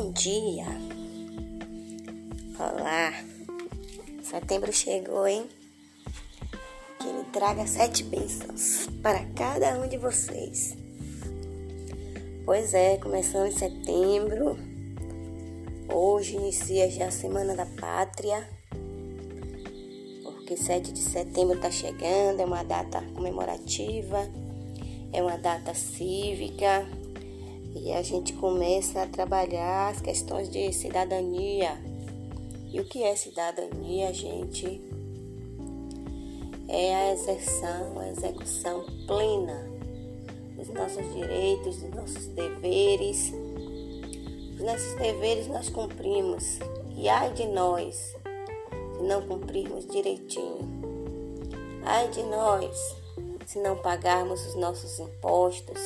Bom dia! Olá! Setembro chegou, hein? Que ele traga sete bênçãos para cada um de vocês. Pois é, começando em setembro. Hoje inicia já a Semana da Pátria. Porque 7 de setembro está chegando, é uma data comemorativa, é uma data cívica e a gente começa a trabalhar as questões de cidadania. E o que é cidadania, gente? É a exerção, a execução plena dos nossos direitos, dos nossos deveres. Os nossos deveres nós cumprimos. E ai de nós se não cumprirmos direitinho. Ai de nós se não pagarmos os nossos impostos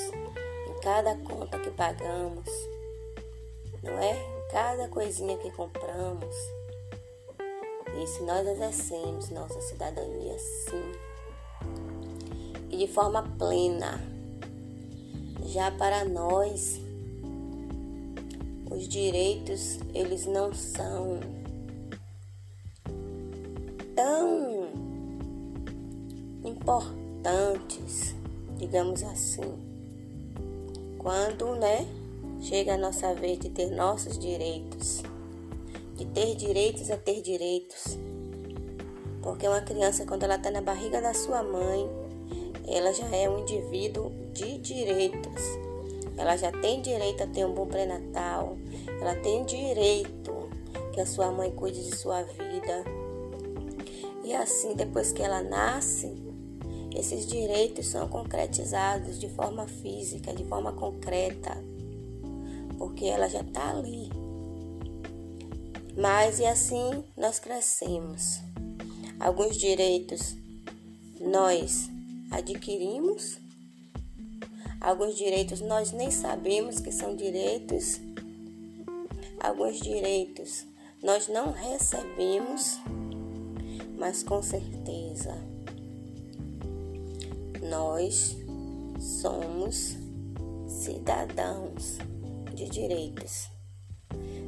cada conta que pagamos, não é? Cada coisinha que compramos. E se nós exercemos nossa cidadania sim, e de forma plena, já para nós, os direitos, eles não são tão importantes, digamos assim quando, né, chega a nossa vez de ter nossos direitos, de ter direitos a ter direitos. Porque uma criança, quando ela está na barriga da sua mãe, ela já é um indivíduo de direitos. Ela já tem direito a ter um bom pré-natal, ela tem direito que a sua mãe cuide de sua vida. E assim, depois que ela nasce, esses direitos são concretizados de forma física, de forma concreta, porque ela já está ali. Mas e assim nós crescemos. Alguns direitos nós adquirimos, alguns direitos nós nem sabemos que são direitos, alguns direitos nós não recebemos, mas com certeza nós somos cidadãos de direitos.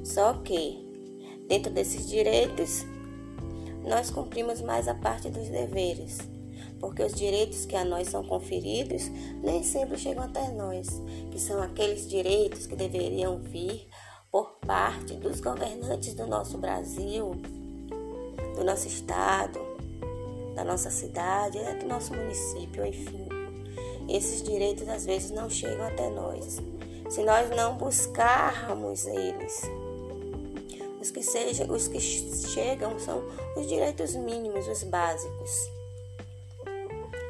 Só que, dentro desses direitos, nós cumprimos mais a parte dos deveres, porque os direitos que a nós são conferidos nem sempre chegam até nós, que são aqueles direitos que deveriam vir por parte dos governantes do nosso Brasil, do nosso estado, da nossa cidade, é do nosso município, enfim. Esses direitos às vezes não chegam até nós. Se nós não buscarmos eles, os que, os que chegam são os direitos mínimos, os básicos.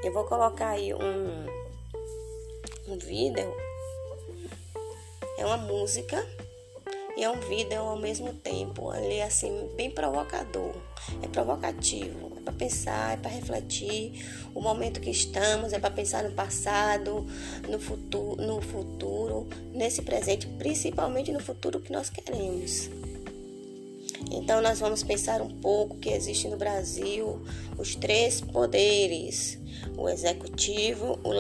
Eu vou colocar aí um, um vídeo, é uma música e é um vídeo ao mesmo tempo, ali assim, bem provocador, é provocativo para pensar, é para refletir. O momento que estamos é para pensar no passado, no futuro, no futuro, nesse presente, principalmente no futuro que nós queremos. Então nós vamos pensar um pouco que existe no Brasil os três poderes: o executivo, o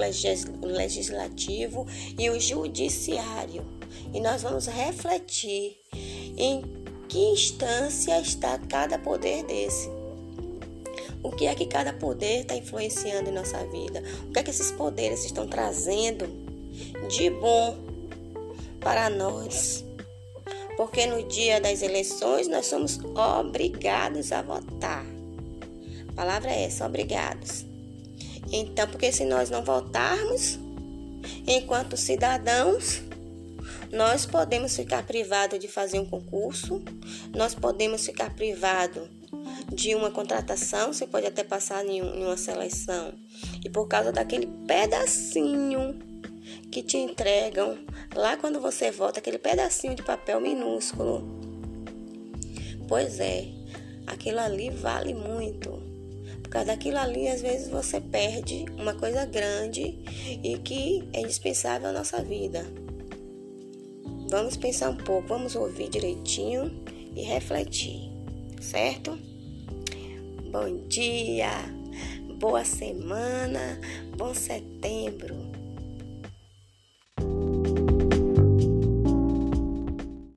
legislativo e o judiciário. E nós vamos refletir em que instância está cada poder desse. O que é que cada poder está influenciando em nossa vida? O que é que esses poderes estão trazendo de bom para nós? Porque no dia das eleições nós somos obrigados a votar. A palavra é essa, obrigados. Então, porque se nós não votarmos, enquanto cidadãos, nós podemos ficar privados de fazer um concurso, nós podemos ficar privados de uma contratação, você pode até passar em uma seleção. E por causa daquele pedacinho que te entregam lá quando você vota, aquele pedacinho de papel minúsculo. Pois é, aquilo ali vale muito. Por causa daquilo ali, às vezes você perde uma coisa grande e que é indispensável à nossa vida. Vamos pensar um pouco, vamos ouvir direitinho e refletir, certo? Bom dia, boa semana, bom setembro.